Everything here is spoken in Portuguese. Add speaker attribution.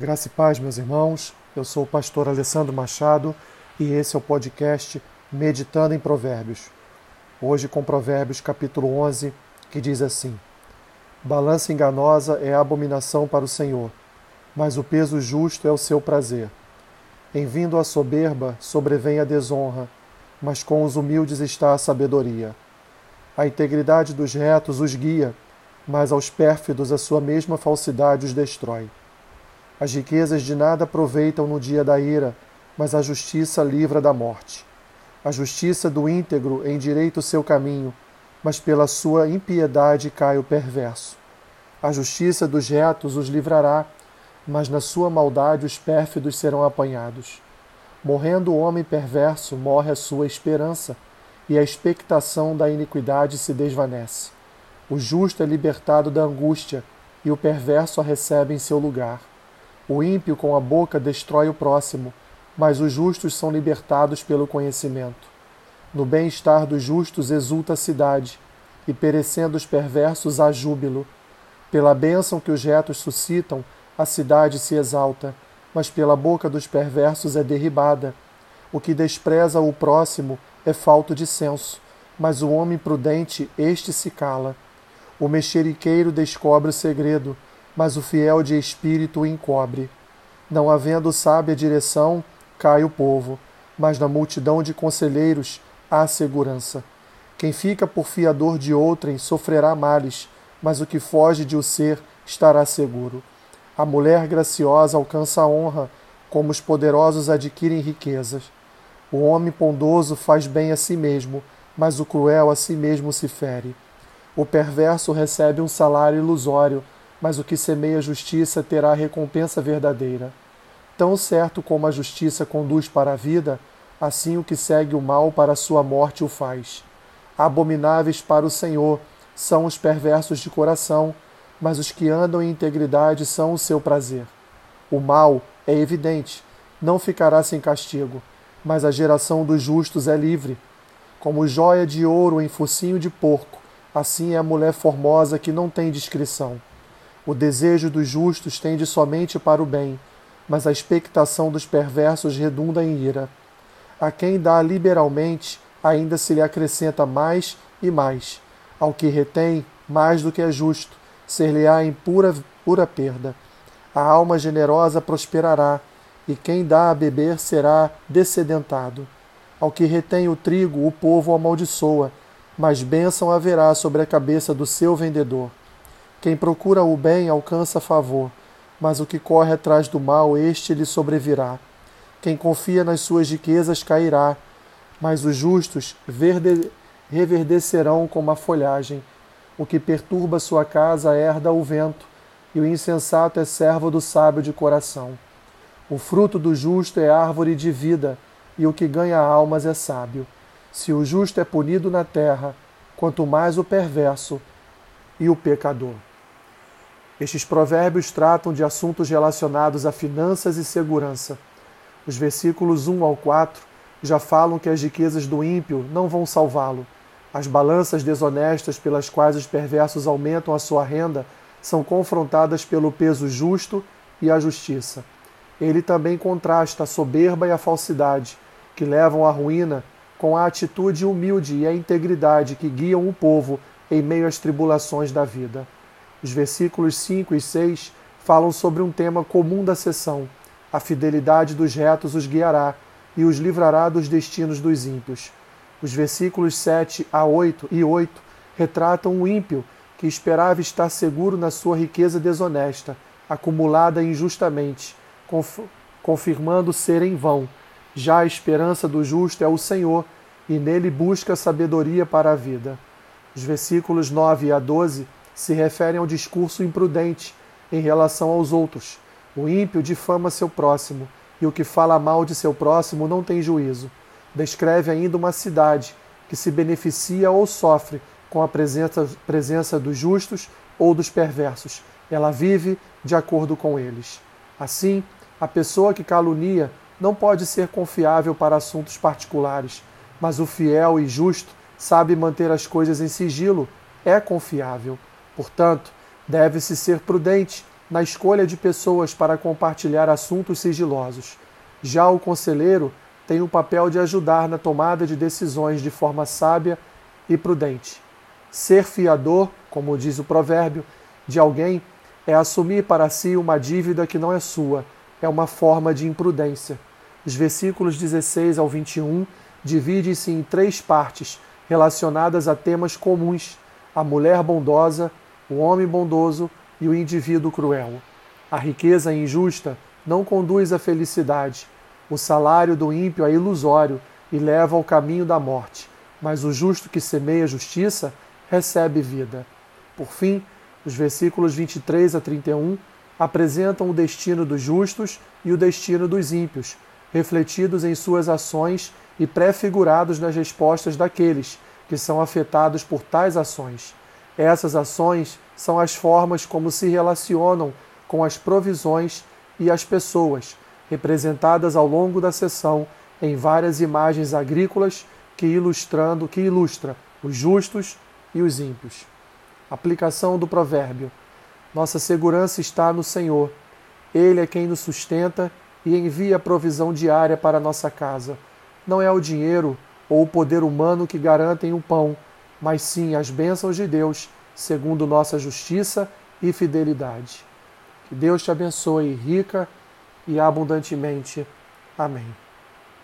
Speaker 1: Graça e paz, meus irmãos. Eu sou o pastor Alessandro Machado e esse é o podcast Meditando em Provérbios. Hoje com Provérbios capítulo 11, que diz assim: Balança enganosa é abominação para o Senhor, mas o peso justo é o seu prazer. Em vindo a soberba, sobrevém a desonra, mas com os humildes está a sabedoria. A integridade dos retos os guia, mas aos pérfidos a sua mesma falsidade os destrói. As riquezas de nada aproveitam no dia da ira, mas a justiça livra da morte. A justiça do íntegro endireita o seu caminho, mas pela sua impiedade cai o perverso. A justiça dos retos os livrará, mas na sua maldade os pérfidos serão apanhados. Morrendo o homem perverso, morre a sua esperança, e a expectação da iniquidade se desvanece. O justo é libertado da angústia, e o perverso a recebe em seu lugar. O ímpio com a boca destrói o próximo, mas os justos são libertados pelo conhecimento. No bem-estar dos justos exulta a cidade, e perecendo os perversos há júbilo. Pela bênção que os retos suscitam, a cidade se exalta, mas pela boca dos perversos é derribada. O que despreza o próximo é falto de senso, mas o homem prudente, este se cala. O mexeriqueiro descobre o segredo, mas o fiel de espírito o encobre. Não havendo sábia direção, cai o povo, mas na multidão de conselheiros há segurança. Quem fica por fiador de outrem sofrerá males, mas o que foge de o ser estará seguro. A mulher graciosa alcança a honra, como os poderosos adquirem riquezas. O homem bondoso faz bem a si mesmo, mas o cruel a si mesmo se fere. O perverso recebe um salário ilusório, mas o que semeia justiça terá recompensa verdadeira. Tão certo como a justiça conduz para a vida, assim o que segue o mal para a sua morte o faz. Abomináveis para o Senhor são os perversos de coração, mas os que andam em integridade são o seu prazer. O mal é evidente, não ficará sem castigo, mas a geração dos justos é livre. Como joia de ouro em focinho de porco, assim é a mulher formosa que não tem discrição. O desejo dos justos tende somente para o bem, mas a expectação dos perversos redunda em ira. A quem dá liberalmente, ainda se lhe acrescenta mais e mais. Ao que retém, mais do que é justo, ser-lhe-á em pura, pura perda. A alma generosa prosperará, e quem dá a beber será descedentado. Ao que retém o trigo, o povo amaldiçoa, mas bênção haverá sobre a cabeça do seu vendedor. Quem procura o bem alcança favor, mas o que corre atrás do mal, este lhe sobrevirá. Quem confia nas suas riquezas cairá, mas os justos verde... reverdecerão como a folhagem. O que perturba sua casa herda o vento, e o insensato é servo do sábio de coração. O fruto do justo é árvore de vida, e o que ganha almas é sábio. Se o justo é punido na terra, quanto mais o perverso e o pecador. Estes provérbios tratam de assuntos relacionados a finanças e segurança. Os versículos 1 ao 4 já falam que as riquezas do ímpio não vão salvá-lo. As balanças desonestas pelas quais os perversos aumentam a sua renda são confrontadas pelo peso justo e a justiça. Ele também contrasta a soberba e a falsidade, que levam à ruína, com a atitude humilde e a integridade que guiam o povo em meio às tribulações da vida. Os versículos 5 e 6 falam sobre um tema comum da sessão: a fidelidade dos retos os guiará e os livrará dos destinos dos ímpios. Os versículos 7 a 8 e 8 retratam o ímpio que esperava estar seguro na sua riqueza desonesta, acumulada injustamente, conf confirmando ser em vão. Já a esperança do justo é o Senhor, e nele busca sabedoria para a vida. Os versículos 9 a 12 se referem ao discurso imprudente em relação aos outros. O ímpio difama seu próximo, e o que fala mal de seu próximo não tem juízo. Descreve ainda uma cidade que se beneficia ou sofre com a presença, presença dos justos ou dos perversos. Ela vive de acordo com eles. Assim, a pessoa que calunia não pode ser confiável para assuntos particulares, mas o fiel e justo sabe manter as coisas em sigilo, é confiável. Portanto, deve-se ser prudente na escolha de pessoas para compartilhar assuntos sigilosos. Já o conselheiro tem o papel de ajudar na tomada de decisões de forma sábia e prudente. Ser fiador, como diz o provérbio, de alguém é assumir para si uma dívida que não é sua, é uma forma de imprudência. Os versículos 16 ao 21 dividem-se em três partes relacionadas a temas comuns: a mulher bondosa, o homem bondoso e o indivíduo cruel. A riqueza injusta não conduz à felicidade. O salário do ímpio é ilusório e leva ao caminho da morte, mas o justo que semeia justiça recebe vida. Por fim, os versículos 23 a 31 apresentam o destino dos justos e o destino dos ímpios, refletidos em suas ações e prefigurados nas respostas daqueles que são afetados por tais ações. Essas ações são as formas como se relacionam com as provisões e as pessoas, representadas ao longo da sessão em várias imagens agrícolas que ilustrando que ilustra os justos e os ímpios. Aplicação do provérbio: Nossa segurança está no Senhor. Ele é quem nos sustenta e envia provisão diária para nossa casa. Não é o dinheiro ou o poder humano que garantem o pão, mas sim as bênçãos de Deus, segundo nossa justiça e fidelidade. Que Deus te abençoe rica e abundantemente. Amém.